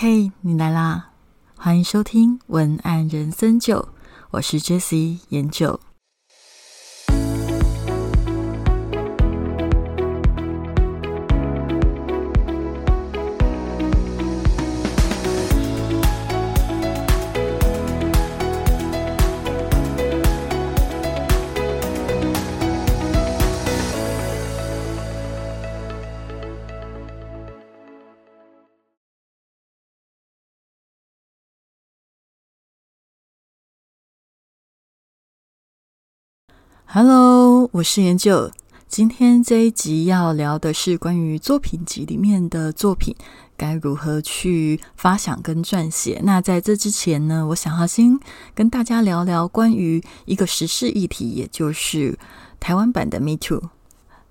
嘿，你来啦！欢迎收听文案人生九，我是 Jessie 研九。Hello，我是研究。今天这一集要聊的是关于作品集里面的作品该如何去发想跟撰写。那在这之前呢，我想要先跟大家聊聊关于一个时事议题，也就是台湾版的 Me Too。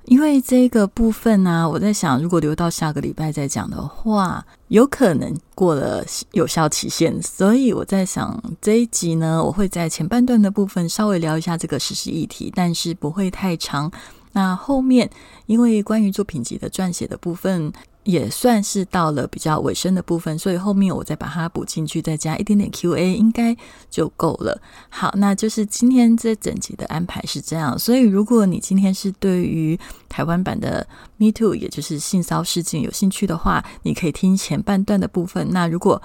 因为这个部分呢，我在想，如果留到下个礼拜再讲的话，有可能过了有效期限，所以我在想这一集呢，我会在前半段的部分稍微聊一下这个实施议题，但是不会太长。那后面因为关于作品集的撰写的部分。也算是到了比较尾声的部分，所以后面我再把它补进去，再加一点点 Q&A，应该就够了。好，那就是今天这整集的安排是这样。所以，如果你今天是对于台湾版的 Me Too，也就是性骚事件有兴趣的话，你可以听前半段的部分。那如果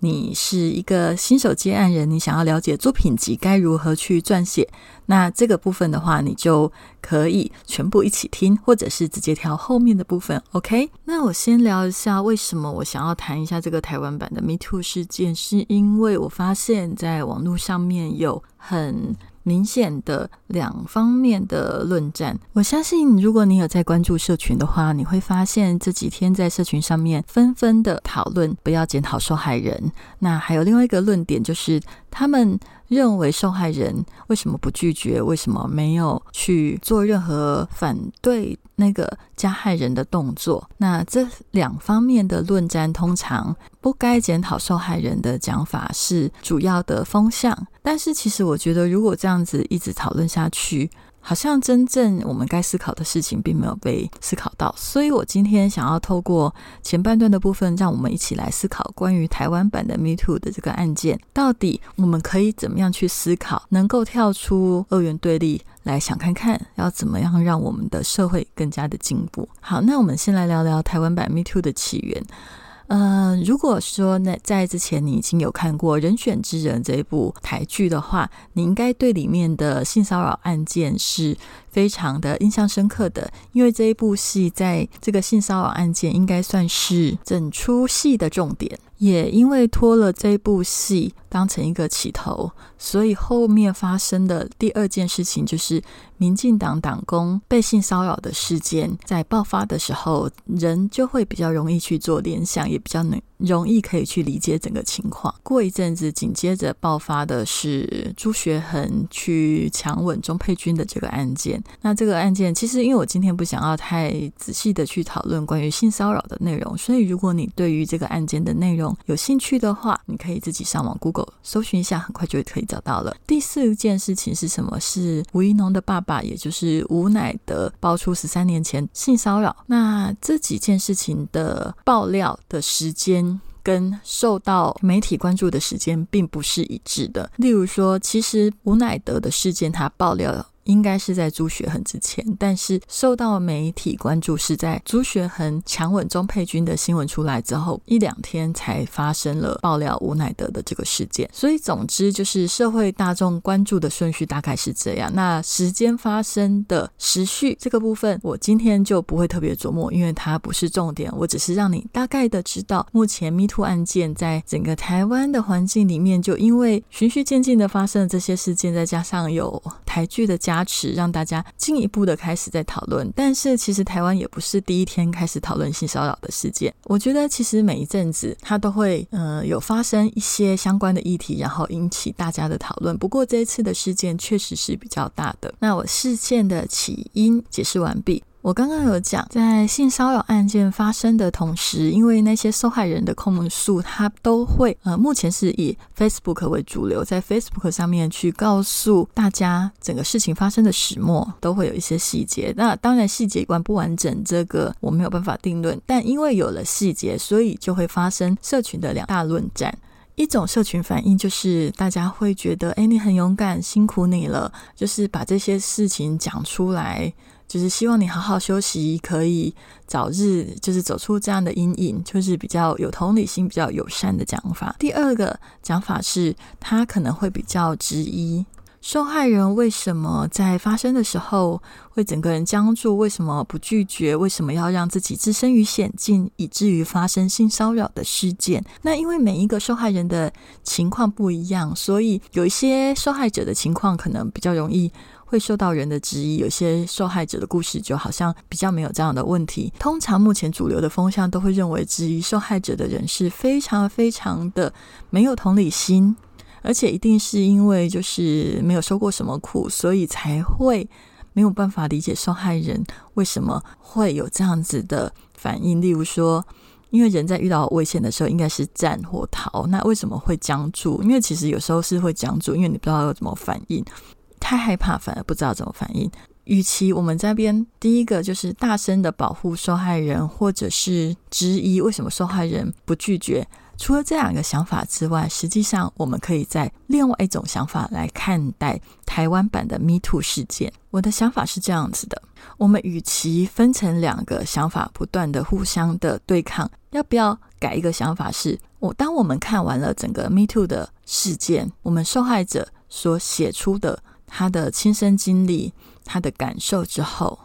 你是一个新手接案人，你想要了解作品集该如何去撰写，那这个部分的话，你就可以全部一起听，或者是直接挑后面的部分。OK，那我先聊一下为什么我想要谈一下这个台湾版的 Me Too 事件，是因为我发现在网络上面有很。明显的两方面的论战，我相信如果你有在关注社群的话，你会发现这几天在社群上面纷纷的讨论不要检讨受害人。那还有另外一个论点就是，他们认为受害人为什么不拒绝，为什么没有去做任何反对那个加害人的动作？那这两方面的论战，通常不该检讨受害人的讲法是主要的风向。但是，其实我觉得，如果这样子一直讨论下去，好像真正我们该思考的事情并没有被思考到。所以我今天想要透过前半段的部分，让我们一起来思考关于台湾版的 Me Too 的这个案件，到底我们可以怎么样去思考，能够跳出二元对立，来想看看要怎么样让我们的社会更加的进步。好，那我们先来聊聊台湾版 Me Too 的起源。嗯，如果说那在之前你已经有看过《人选之人》这一部台剧的话，你应该对里面的性骚扰案件是非常的印象深刻的，因为这一部戏在这个性骚扰案件应该算是整出戏的重点。也因为拖了这部戏当成一个起头，所以后面发生的第二件事情就是，民进党党工被性骚扰的事件在爆发的时候，人就会比较容易去做联想，也比较能。容易可以去理解整个情况。过一阵子，紧接着爆发的是朱学恒去强吻钟佩君的这个案件。那这个案件，其实因为我今天不想要太仔细的去讨论关于性骚扰的内容，所以如果你对于这个案件的内容有兴趣的话，你可以自己上网 Google 搜寻一下，很快就可以找到了。第四件事情是什么？是吴一农的爸爸，也就是吴乃德爆出十三年前性骚扰。那这几件事情的爆料的时间。跟受到媒体关注的时间并不是一致的。例如说，其实吴乃德的事件，他爆料。应该是在朱学恒之前，但是受到媒体关注是在朱学恒强吻钟佩君的新闻出来之后一两天才发生了爆料吴乃德的这个事件。所以总之就是社会大众关注的顺序大概是这样。那时间发生的时序这个部分，我今天就不会特别琢磨，因为它不是重点。我只是让你大概的知道，目前 Me Too 案件在整个台湾的环境里面，就因为循序渐进的发生了这些事件，再加上有台剧的加。加持让大家进一步的开始在讨论，但是其实台湾也不是第一天开始讨论性骚扰的事件。我觉得其实每一阵子它都会呃有发生一些相关的议题，然后引起大家的讨论。不过这一次的事件确实是比较大的。那我事件的起因解释完毕。我刚刚有讲，在性骚扰案件发生的同时，因为那些受害人的控诉，他都会呃，目前是以 Facebook 为主流，在 Facebook 上面去告诉大家整个事情发生的始末，都会有一些细节。那当然细节完不完整，这个我没有办法定论。但因为有了细节，所以就会发生社群的两大论战。一种社群反应就是大家会觉得，哎，你很勇敢，辛苦你了，就是把这些事情讲出来，就是希望你好好休息，可以早日就是走出这样的阴影，就是比较有同理心、比较友善的讲法。第二个讲法是，他可能会比较质疑。受害人为什么在发生的时候会整个人僵住？为什么不拒绝？为什么要让自己置身于险境，以至于发生性骚扰的事件？那因为每一个受害人的情况不一样，所以有一些受害者的情况可能比较容易会受到人的质疑；有些受害者的故事就好像比较没有这样的问题。通常目前主流的风向都会认为，质疑受害者的人是非常非常的没有同理心。而且一定是因为就是没有受过什么苦，所以才会没有办法理解受害人为什么会有这样子的反应。例如说，因为人在遇到危险的时候应该是战或逃，那为什么会僵住？因为其实有时候是会僵住，因为你不知道要怎么反应，太害怕反而不知道怎么反应。与其我们这边第一个就是大声的保护受害人，或者是质疑为什么受害人不拒绝。除了这两个想法之外，实际上我们可以在另外一种想法来看待台湾版的 Me Too 事件。我的想法是这样子的：我们与其分成两个想法，不断的互相的对抗，要不要改一个想法？是我当我们看完了整个 Me Too 的事件，我们受害者所写出的他的亲身经历、他的感受之后，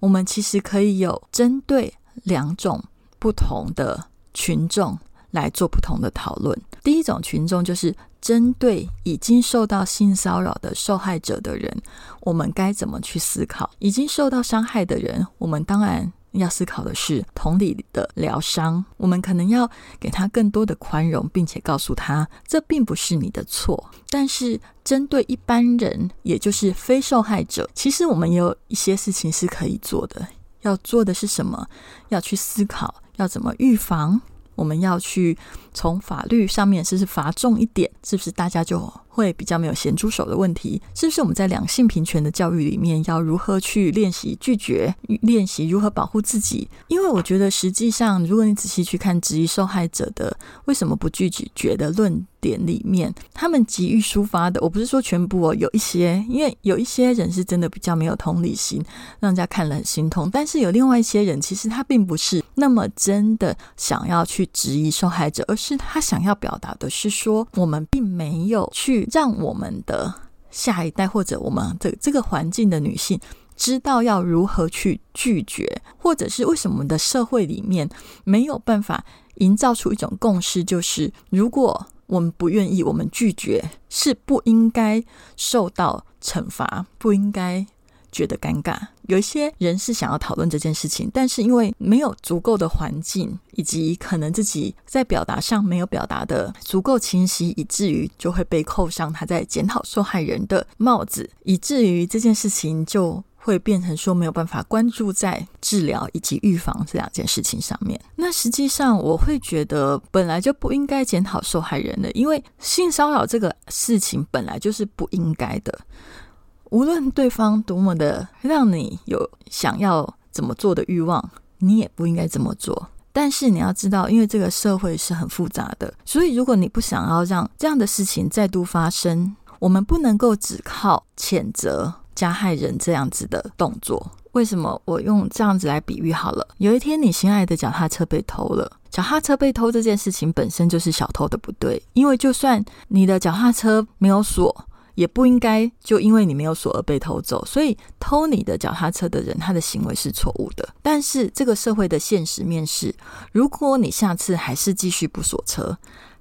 我们其实可以有针对两种不同的群众。来做不同的讨论。第一种群众就是针对已经受到性骚扰的受害者的人，我们该怎么去思考？已经受到伤害的人，我们当然要思考的是同理的疗伤。我们可能要给他更多的宽容，并且告诉他这并不是你的错。但是针对一般人，也就是非受害者，其实我们也有一些事情是可以做的。要做的是什么？要去思考要怎么预防。我们要去从法律上面，是不是罚重一点？是不是大家就会比较没有咸猪手的问题？是不是我们在两性平权的教育里面，要如何去练习拒绝，练习如何保护自己？因为我觉得，实际上，如果你仔细去看质疑受害者的为什么不拒绝的论。点里面，他们急于抒发的，我不是说全部哦，有一些，因为有一些人是真的比较没有同理心，让人家看了很心痛。但是有另外一些人，其实他并不是那么真的想要去质疑受害者，而是他想要表达的是说，我们并没有去让我们的下一代或者我们的这个环境的女性知道要如何去拒绝，或者是为什么我们的社会里面没有办法营造出一种共识，就是如果。我们不愿意，我们拒绝，是不应该受到惩罚，不应该觉得尴尬。有一些人是想要讨论这件事情，但是因为没有足够的环境，以及可能自己在表达上没有表达的足够清晰，以至于就会被扣上他在检讨受害人的帽子，以至于这件事情就。会变成说没有办法关注在治疗以及预防这两件事情上面。那实际上我会觉得本来就不应该检讨受害人的，因为性骚扰这个事情本来就是不应该的。无论对方多么的让你有想要怎么做的欲望，你也不应该这么做。但是你要知道，因为这个社会是很复杂的，所以如果你不想要让这样的事情再度发生，我们不能够只靠谴责。加害人这样子的动作，为什么我用这样子来比喻好了？有一天你心爱的脚踏车被偷了，脚踏车被偷这件事情本身就是小偷的不对，因为就算你的脚踏车没有锁，也不应该就因为你没有锁而被偷走。所以偷你的脚踏车的人，他的行为是错误的。但是这个社会的现实面是，如果你下次还是继续不锁车。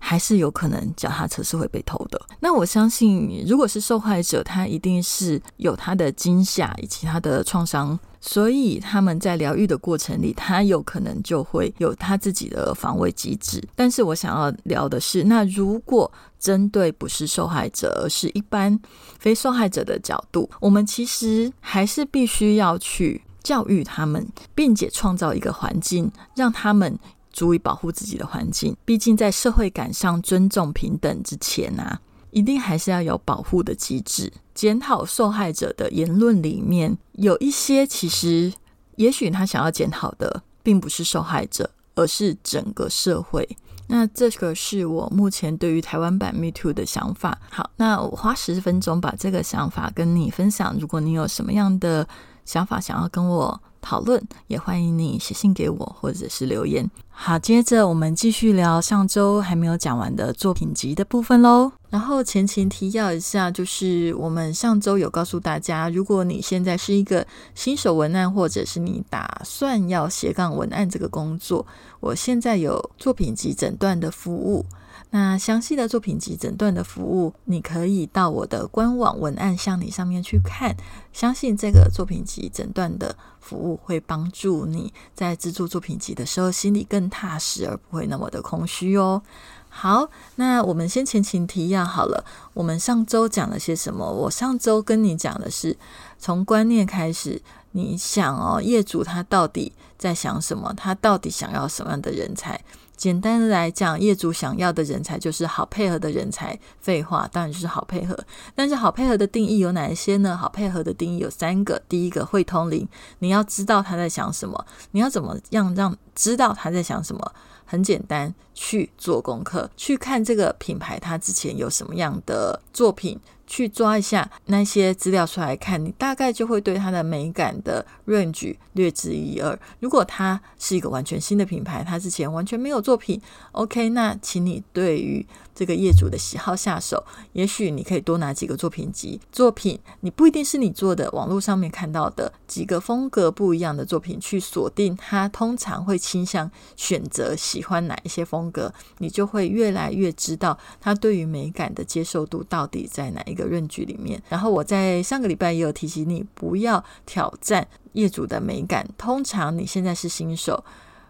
还是有可能脚踏车是会被偷的。那我相信，如果是受害者，他一定是有他的惊吓以及他的创伤，所以他们在疗愈的过程里，他有可能就会有他自己的防卫机制。但是我想要聊的是，那如果针对不是受害者，而是一般非受害者的角度，我们其实还是必须要去。教育他们，并且创造一个环境，让他们足以保护自己的环境。毕竟在社会感上尊重平等之前啊，一定还是要有保护的机制。检讨受害者的言论里面有一些，其实也许他想要检讨的，并不是受害者，而是整个社会。那这个是我目前对于台湾版 Me Too 的想法。好，那我花十分钟把这个想法跟你分享。如果你有什么样的想法想要跟我讨论，也欢迎你写信给我或者是留言。好，接着我们继续聊上周还没有讲完的作品集的部分喽。然后前情提要一下，就是我们上周有告诉大家，如果你现在是一个新手文案，或者是你打算要斜杠文案这个工作，我现在有作品集诊断的服务。那详细的作品集诊断的服务，你可以到我的官网文案向你上面去看。相信这个作品集诊断的服务会帮助你在制作作品集的时候心里更踏实，而不会那么的空虚哦。好，那我们先前情提要好了。我们上周讲了些什么？我上周跟你讲的是从观念开始，你想哦，业主他到底在想什么？他到底想要什么样的人才？简单的来讲，业主想要的人才就是好配合的人才。废话，当然就是好配合。但是好配合的定义有哪一些呢？好配合的定义有三个。第一个会通灵，你要知道他在想什么。你要怎么样让知道他在想什么？很简单，去做功课，去看这个品牌它之前有什么样的作品。去抓一下那些资料出来看，你大概就会对它的美感的 range 略知一二。如果它是一个完全新的品牌，它之前完全没有作品，OK，那请你对于这个业主的喜好下手。也许你可以多拿几个作品集，作品你不一定是你做的，网络上面看到的几个风格不一样的作品去锁定，他通常会倾向选择喜欢哪一些风格，你就会越来越知道他对于美感的接受度到底在哪一个。论据里面，然后我在上个礼拜也有提醒你，不要挑战业主的美感。通常你现在是新手，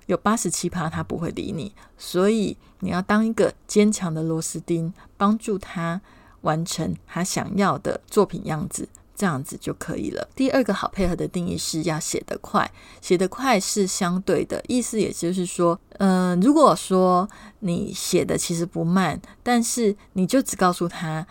有八十七趴他不会理你，所以你要当一个坚强的螺丝钉，帮助他完成他想要的作品样子，这样子就可以了。第二个好配合的定义是要写得快，写得快是相对的意思，也就是说，嗯，如果说你写的其实不慢，但是你就只告诉他。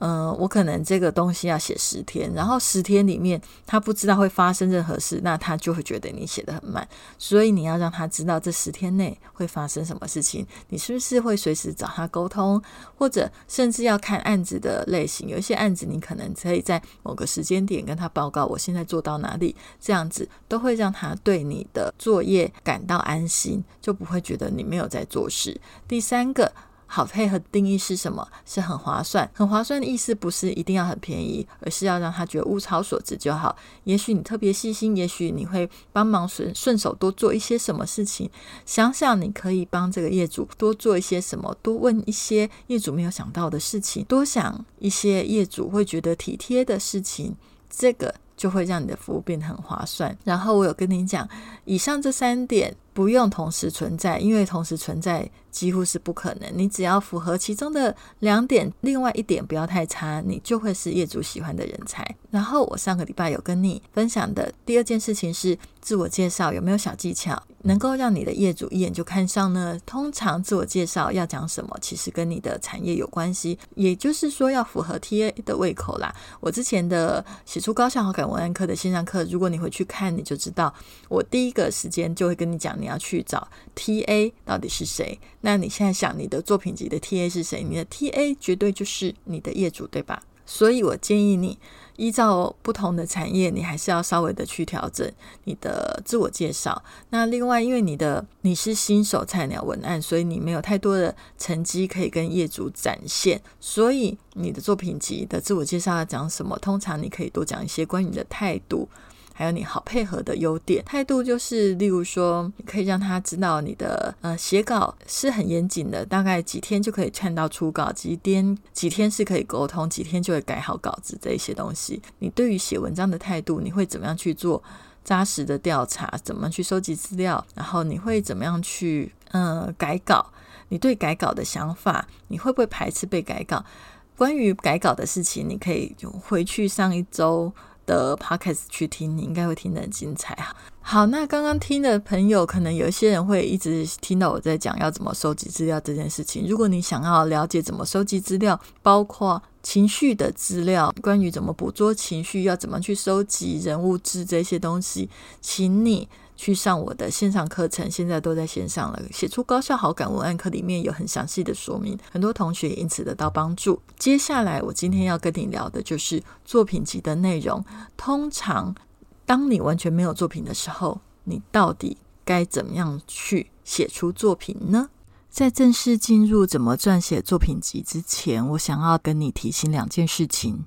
嗯，我可能这个东西要写十天，然后十天里面他不知道会发生任何事，那他就会觉得你写的很慢。所以你要让他知道这十天内会发生什么事情，你是不是会随时找他沟通，或者甚至要看案子的类型。有一些案子你可能可以在某个时间点跟他报告我现在做到哪里，这样子都会让他对你的作业感到安心，就不会觉得你没有在做事。第三个。好配合定义是什么？是很划算，很划算的意思不是一定要很便宜，而是要让他觉得物超所值就好。也许你特别细心，也许你会帮忙顺顺手多做一些什么事情。想想你可以帮这个业主多做一些什么，多问一些业主没有想到的事情，多想一些业主会觉得体贴的事情。这个。就会让你的服务变得很划算。然后我有跟你讲，以上这三点不用同时存在，因为同时存在几乎是不可能。你只要符合其中的两点，另外一点不要太差，你就会是业主喜欢的人才。然后我上个礼拜有跟你分享的第二件事情是自我介绍，有没有小技巧？能够让你的业主一眼就看上呢？通常自我介绍要讲什么，其实跟你的产业有关系，也就是说要符合 TA 的胃口啦。我之前的写出高效好感文案课的线上课，如果你回去看，你就知道我第一个时间就会跟你讲，你要去找 TA 到底是谁。那你现在想你的作品集的 TA 是谁？你的 TA 绝对就是你的业主，对吧？所以我建议你。依照不同的产业，你还是要稍微的去调整你的自我介绍。那另外，因为你的你是新手菜鸟文案，所以你没有太多的成绩可以跟业主展现，所以你的作品集的自我介绍要讲什么？通常你可以多讲一些关于你的态度。还有你好配合的优点态度，就是例如说，你可以让他知道你的呃写稿是很严谨的，大概几天就可以看到初稿，几天几天是可以沟通，几天就会改好稿子这一些东西。你对于写文章的态度，你会怎么样去做扎实的调查？怎么去收集资料？然后你会怎么样去嗯改稿？你对改稿的想法，你会不会排斥被改稿？关于改稿的事情，你可以回去上一周。的 podcast 去听，你应该会听得很精彩啊。好，那刚刚听的朋友，可能有一些人会一直听到我在讲要怎么收集资料这件事情。如果你想要了解怎么收集资料，包括情绪的资料，关于怎么捕捉情绪，要怎么去收集人物志这些东西，请你去上我的线上课程，现在都在线上了。写出高效好感文案课里面有很详细的说明，很多同学因此得到帮助。接下来我今天要跟你聊的就是作品集的内容，通常。当你完全没有作品的时候，你到底该怎么样去写出作品呢？在正式进入怎么撰写作品集之前，我想要跟你提醒两件事情。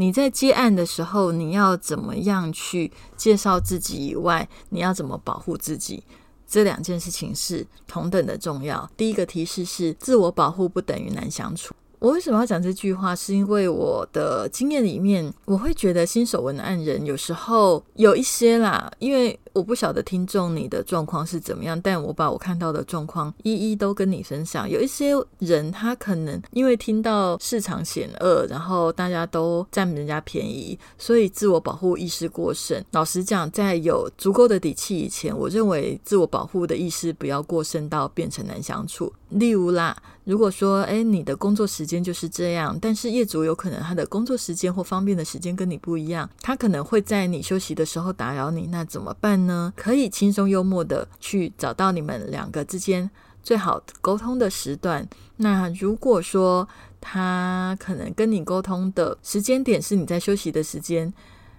你在接案的时候，你要怎么样去介绍自己？以外，你要怎么保护自己？这两件事情是同等的重要。第一个提示是：自我保护不等于难相处。我为什么要讲这句话？是因为我的经验里面，我会觉得新手文案人有时候有一些啦，因为。我不晓得听众你的状况是怎么样，但我把我看到的状况一一都跟你分享。有一些人他可能因为听到市场险恶，然后大家都占人家便宜，所以自我保护意识过剩。老实讲，在有足够的底气以前，我认为自我保护的意识不要过剩到变成难相处。例如啦，如果说哎你的工作时间就是这样，但是业主有可能他的工作时间或方便的时间跟你不一样，他可能会在你休息的时候打扰你，那怎么办？呢，可以轻松幽默的去找到你们两个之间最好沟通的时段。那如果说他可能跟你沟通的时间点是你在休息的时间，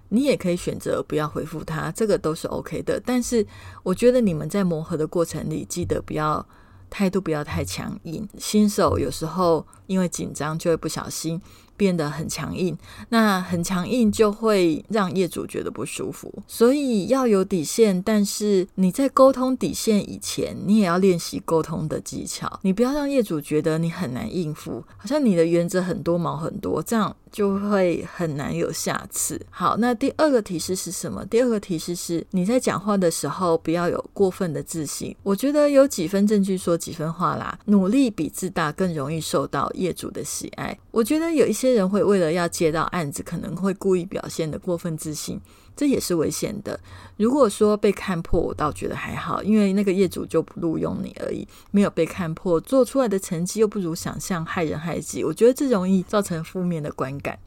你也可以选择不要回复他，这个都是 OK 的。但是我觉得你们在磨合的过程里，记得不要态度不要太强硬。新手有时候因为紧张就会不小心。变得很强硬，那很强硬就会让业主觉得不舒服，所以要有底线。但是你在沟通底线以前，你也要练习沟通的技巧。你不要让业主觉得你很难应付，好像你的原则很多毛很多，这样就会很难有下次。好，那第二个提示是什么？第二个提示是你在讲话的时候不要有过分的自信。我觉得有几分证据说几分话啦，努力比自大更容易受到业主的喜爱。我觉得有一些。人会为了要接到案子，可能会故意表现的过分自信，这也是危险的。如果说被看破，我倒觉得还好，因为那个业主就不录用你而已，没有被看破，做出来的成绩又不如想象，害人害己。我觉得这容易造成负面的观感，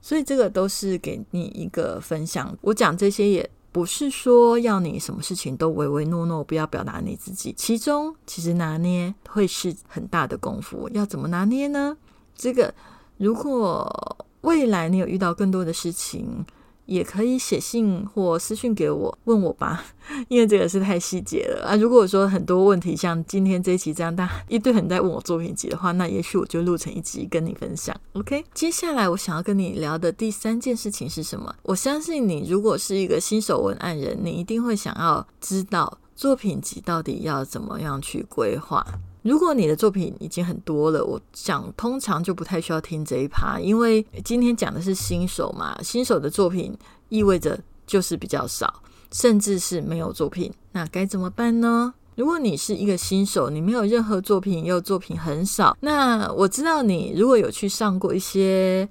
所以这个都是给你一个分享。我讲这些也不是说要你什么事情都唯唯诺诺，不要表达你自己，其中其实拿捏会是很大的功夫。要怎么拿捏呢？这个。如果未来你有遇到更多的事情，也可以写信或私信给我问我吧，因为这个是太细节了啊。如果说很多问题像今天这一期这样，大一堆人在问我作品集的话，那也许我就录成一集跟你分享。OK，接下来我想要跟你聊的第三件事情是什么？我相信你如果是一个新手文案人，你一定会想要知道作品集到底要怎么样去规划。如果你的作品已经很多了，我想通常就不太需要听这一趴，因为今天讲的是新手嘛，新手的作品意味着就是比较少，甚至是没有作品，那该怎么办呢？如果你是一个新手，你没有任何作品，又作品很少，那我知道你如果有去上过一些。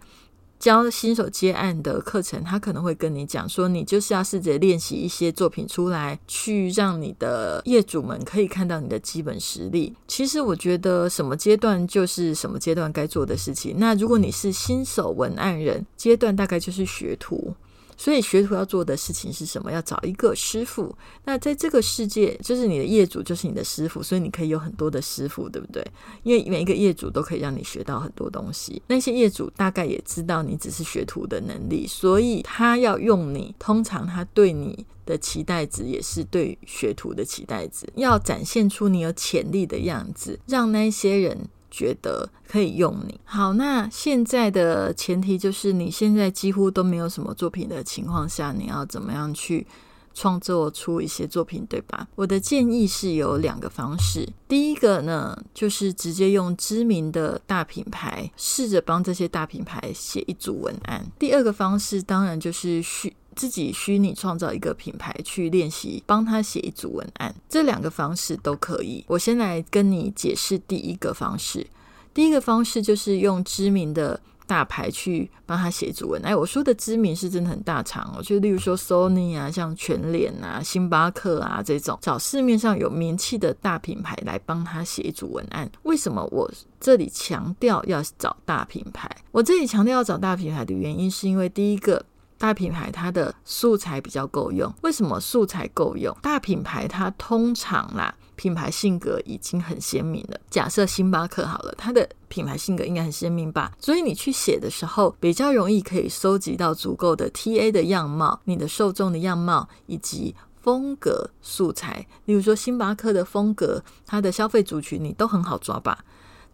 教新手接案的课程，他可能会跟你讲说，你就是要试着练习一些作品出来，去让你的业主们可以看到你的基本实力。其实我觉得什么阶段就是什么阶段该做的事情。那如果你是新手文案人，阶段大概就是学徒。所以学徒要做的事情是什么？要找一个师傅。那在这个世界，就是你的业主就是你的师傅，所以你可以有很多的师傅，对不对？因为每一个业主都可以让你学到很多东西。那些业主大概也知道你只是学徒的能力，所以他要用你。通常他对你的期待值也是对学徒的期待值，要展现出你有潜力的样子，让那些人。觉得可以用你好，那现在的前提就是你现在几乎都没有什么作品的情况下，你要怎么样去创作出一些作品，对吧？我的建议是有两个方式，第一个呢，就是直接用知名的大品牌，试着帮这些大品牌写一组文案；第二个方式，当然就是去。自己虚拟创造一个品牌去练习，帮他写一组文案，这两个方式都可以。我先来跟你解释第一个方式，第一个方式就是用知名的。大牌去帮他写一组文，哎，我说的知名是真的很大场哦，就例如说 Sony 啊，像全脸啊、星巴克啊这种，找市面上有名气的大品牌来帮他写一组文案。为什么我这里强调要找大品牌？我这里强调要找大品牌的原因，是因为第一个。大品牌它的素材比较够用，为什么素材够用？大品牌它通常啦，品牌性格已经很鲜明了。假设星巴克好了，它的品牌性格应该很鲜明吧？所以你去写的时候，比较容易可以收集到足够的 TA 的样貌、你的受众的样貌以及风格素材。例如说星巴克的风格，它的消费族群你都很好抓吧？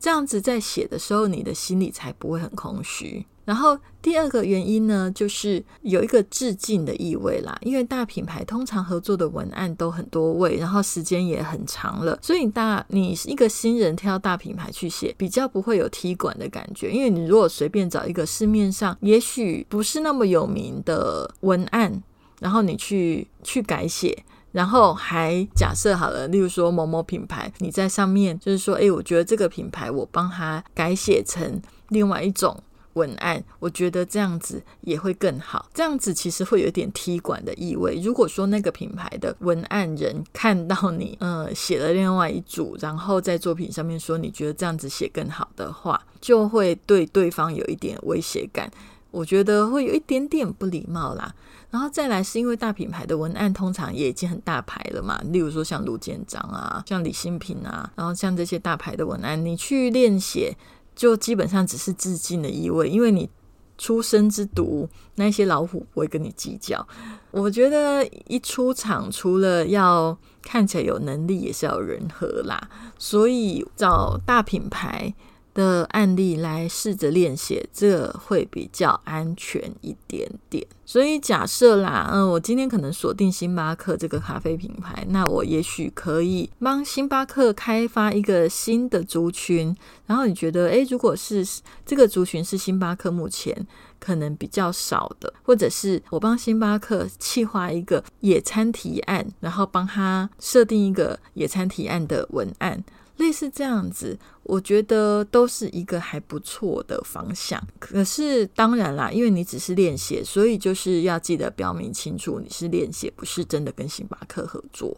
这样子在写的时候，你的心里才不会很空虚。然后第二个原因呢，就是有一个致敬的意味啦。因为大品牌通常合作的文案都很多位，然后时间也很长了，所以大你一个新人挑大品牌去写，比较不会有踢馆的感觉。因为你如果随便找一个市面上也许不是那么有名的文案，然后你去去改写。然后还假设好了，例如说某某品牌，你在上面就是说，哎，我觉得这个品牌我帮他改写成另外一种文案，我觉得这样子也会更好。这样子其实会有点踢馆的意味。如果说那个品牌的文案人看到你，呃，写了另外一组，然后在作品上面说你觉得这样子写更好的话，就会对对方有一点威胁感。我觉得会有一点点不礼貌啦。然后再来是因为大品牌的文案通常也已经很大牌了嘛，例如说像卢建章啊，像李新平啊，然后像这些大牌的文案，你去练写就基本上只是致敬的意味，因为你出生之毒，那些老虎不会跟你计较。我觉得一出场，除了要看起来有能力，也是要人和啦，所以找大品牌。的案例来试着练写，这会比较安全一点点。所以假设啦，嗯，我今天可能锁定星巴克这个咖啡品牌，那我也许可以帮星巴克开发一个新的族群。然后你觉得，诶，如果是这个族群是星巴克目前可能比较少的，或者是我帮星巴克企划一个野餐提案，然后帮他设定一个野餐提案的文案。类似这样子，我觉得都是一个还不错的方向。可是当然啦，因为你只是练写，所以就是要记得标明清楚，你是练写，不是真的跟星巴克合作。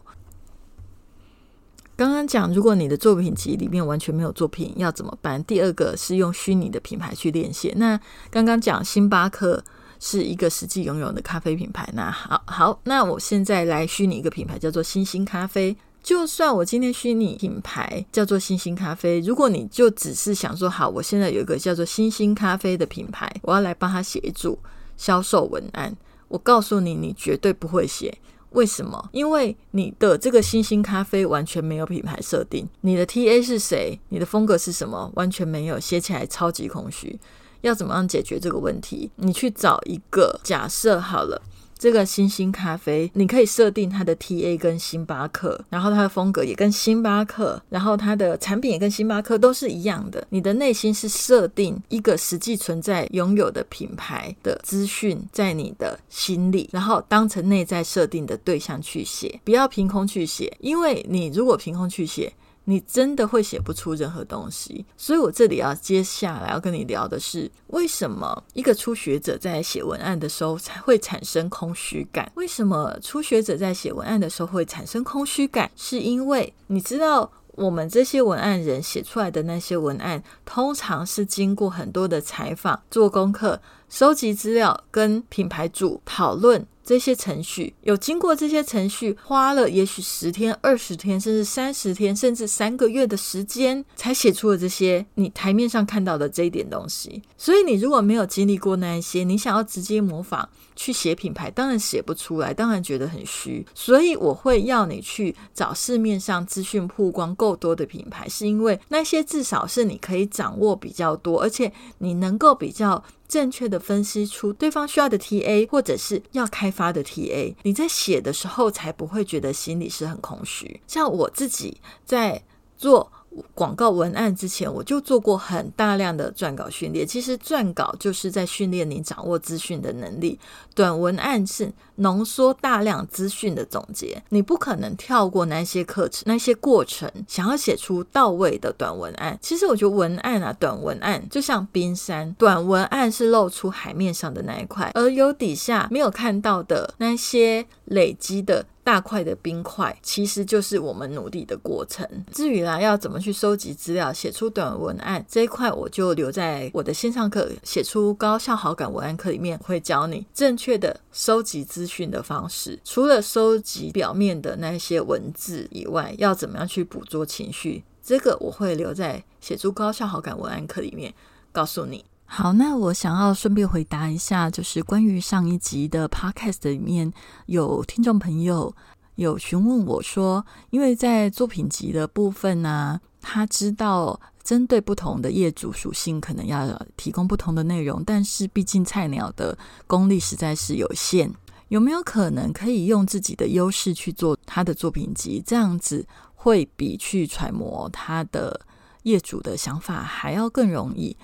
刚刚讲，如果你的作品集里面完全没有作品，要怎么办？第二个是用虚拟的品牌去练写。那刚刚讲星巴克是一个实际拥有的咖啡品牌，那好好，那我现在来虚拟一个品牌，叫做星星咖啡。就算我今天虚拟品牌叫做星星咖啡，如果你就只是想说好，我现在有一个叫做星星咖啡的品牌，我要来帮他写一组销售文案，我告诉你，你绝对不会写。为什么？因为你的这个星星咖啡完全没有品牌设定，你的 TA 是谁，你的风格是什么，完全没有，写起来超级空虚。要怎么样解决这个问题？你去找一个假设好了。这个星星咖啡，你可以设定它的 TA 跟星巴克，然后它的风格也跟星巴克，然后它的产品也跟星巴克都是一样的。你的内心是设定一个实际存在拥有的品牌的资讯在你的心里，然后当成内在设定的对象去写，不要凭空去写，因为你如果凭空去写。你真的会写不出任何东西，所以我这里要接下来要跟你聊的是，为什么一个初学者在写文案的时候才会产生空虚感？为什么初学者在写文案的时候会产生空虚感？是因为你知道，我们这些文案人写出来的那些文案，通常是经过很多的采访、做功课、收集资料、跟品牌主讨论。这些程序有经过这些程序，花了也许十天、二十天，甚至三十天，甚至三个月的时间，才写出了这些你台面上看到的这一点东西。所以，你如果没有经历过那一些，你想要直接模仿去写品牌，当然写不出来，当然觉得很虚。所以，我会要你去找市面上资讯曝光够多的品牌，是因为那些至少是你可以掌握比较多，而且你能够比较。正确的分析出对方需要的 TA 或者是要开发的 TA，你在写的时候才不会觉得心里是很空虚。像我自己在做广告文案之前，我就做过很大量的撰稿训练。其实撰稿就是在训练你掌握资讯的能力，短文案是浓缩大量资讯的总结。你不可能跳过那些课程、那些过程，想要写出到位的短文案。其实我觉得文案啊，短文案就像冰山，短文案是露出海面上的那一块，而有底下没有看到的那些累积的。大块的冰块其实就是我们努力的过程。至于啦，要怎么去收集资料、写出短文案这一块，我就留在我的线上课《写出高效好感文案课》里面会教你正确的收集资讯的方式。除了收集表面的那些文字以外，要怎么样去捕捉情绪，这个我会留在《写出高效好感文案课》里面告诉你。好，那我想要顺便回答一下，就是关于上一集的 podcast 里面有听众朋友有询问我说，因为在作品集的部分呢，他知道针对不同的业主属性，可能要提供不同的内容，但是毕竟菜鸟的功力实在是有限，有没有可能可以用自己的优势去做他的作品集？这样子会比去揣摩他的业主的想法还要更容易。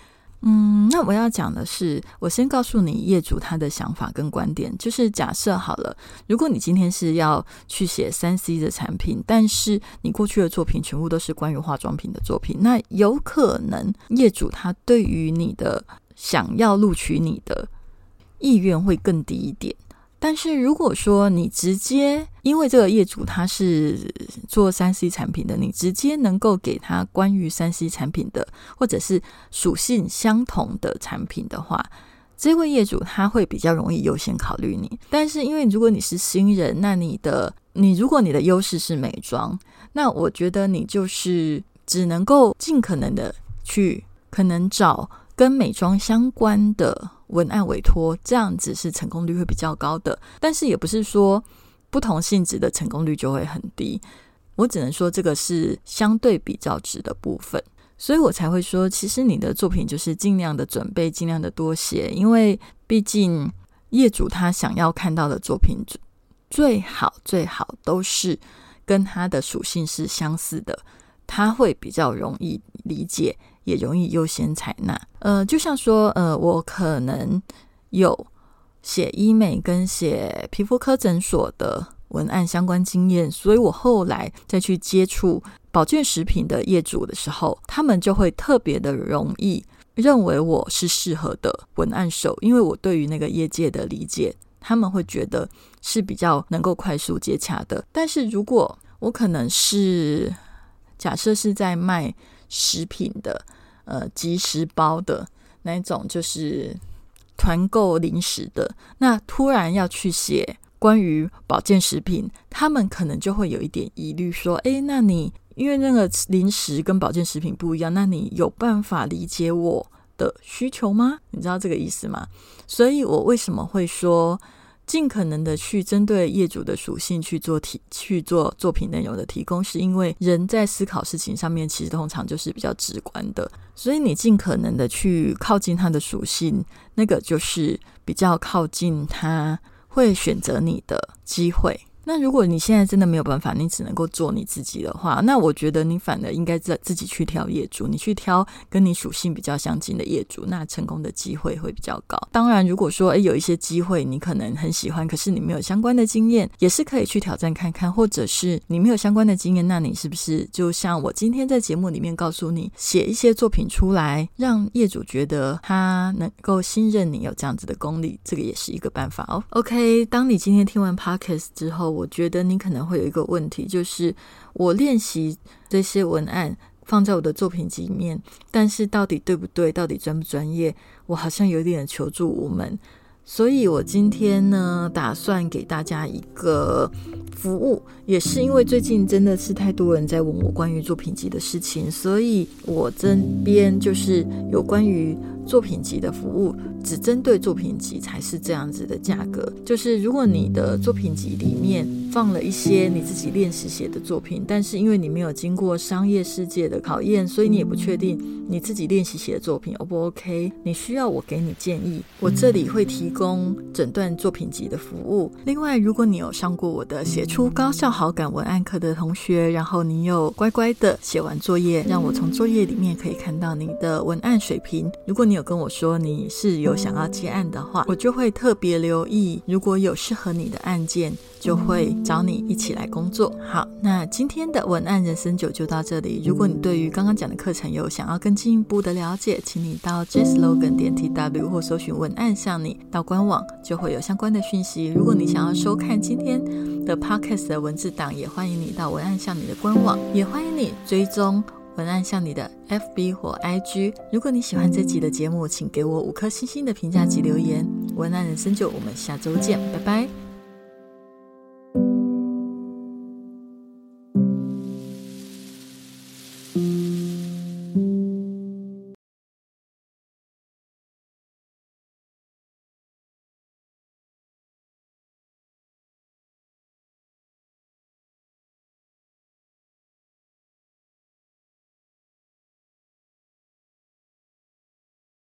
嗯，那我要讲的是，我先告诉你业主他的想法跟观点。就是假设好了，如果你今天是要去写三 C 的产品，但是你过去的作品全部都是关于化妆品的作品，那有可能业主他对于你的想要录取你的意愿会更低一点。但是如果说你直接因为这个业主他是做三 C 产品的，你直接能够给他关于三 C 产品的或者是属性相同的产品的话，这位业主他会比较容易优先考虑你。但是因为如果你是新人，那你的你如果你的优势是美妆，那我觉得你就是只能够尽可能的去可能找跟美妆相关的。文案委托这样子是成功率会比较高的，但是也不是说不同性质的成功率就会很低。我只能说这个是相对比较值的部分，所以我才会说，其实你的作品就是尽量的准备，尽量的多写，因为毕竟业主他想要看到的作品最好最好都是跟他的属性是相似的，他会比较容易理解。也容易优先采纳。呃，就像说，呃，我可能有写医美跟写皮肤科诊所的文案相关经验，所以我后来再去接触保健食品的业主的时候，他们就会特别的容易认为我是适合的文案手，因为我对于那个业界的理解，他们会觉得是比较能够快速接洽的。但是如果我可能是假设是在卖。食品的，呃，即食包的那种，就是团购零食的。那突然要去写关于保健食品，他们可能就会有一点疑虑，说：“诶，那你因为那个零食跟保健食品不一样，那你有办法理解我的需求吗？你知道这个意思吗？”所以，我为什么会说？尽可能的去针对业主的属性去做提去做作品内容的提供，是因为人在思考事情上面，其实通常就是比较直观的，所以你尽可能的去靠近他的属性，那个就是比较靠近他会选择你的机会。那如果你现在真的没有办法，你只能够做你自己的话，那我觉得你反而应该自自己去挑业主，你去挑跟你属性比较相近的业主，那成功的机会会比较高。当然，如果说诶有一些机会你可能很喜欢，可是你没有相关的经验，也是可以去挑战看看。或者是你没有相关的经验，那你是不是就像我今天在节目里面告诉你，写一些作品出来，让业主觉得他能够信任你有这样子的功力，这个也是一个办法哦。OK，当你今天听完 Podcast 之后，我觉得你可能会有一个问题，就是我练习这些文案放在我的作品集里面，但是到底对不对，到底专不专业，我好像有点求助无门。所以我今天呢，打算给大家一个服务，也是因为最近真的是太多人在问我关于作品集的事情，所以我这边就是有关于作品集的服务，只针对作品集才是这样子的价格。就是如果你的作品集里面放了一些你自己练习写的作品，但是因为你没有经过商业世界的考验，所以你也不确定你自己练习写的作品 O 不 OK？你需要我给你建议，我这里会提供诊断作品集的服务。另外，如果你有上过我的写出高效好感文案课的同学，然后你有乖乖的写完作业，让我从作业里面可以看到你的文案水平。如果你有跟我说你是有想要接案的话，我就会特别留意，如果有适合你的案件。就会找你一起来工作。好，那今天的文案人生九就到这里。如果你对于刚刚讲的课程有想要更进一步的了解，请你到 JSlogan 点 TW 或搜寻文案向你到官网，就会有相关的讯息。如果你想要收看今天的 Podcast 的文字档，也欢迎你到文案向你的官网，也欢迎你追踪文案像你的 FB 或 IG。如果你喜欢这集的节目，请给我五颗星星的评价及留言。文案人生就，我们下周见，拜拜。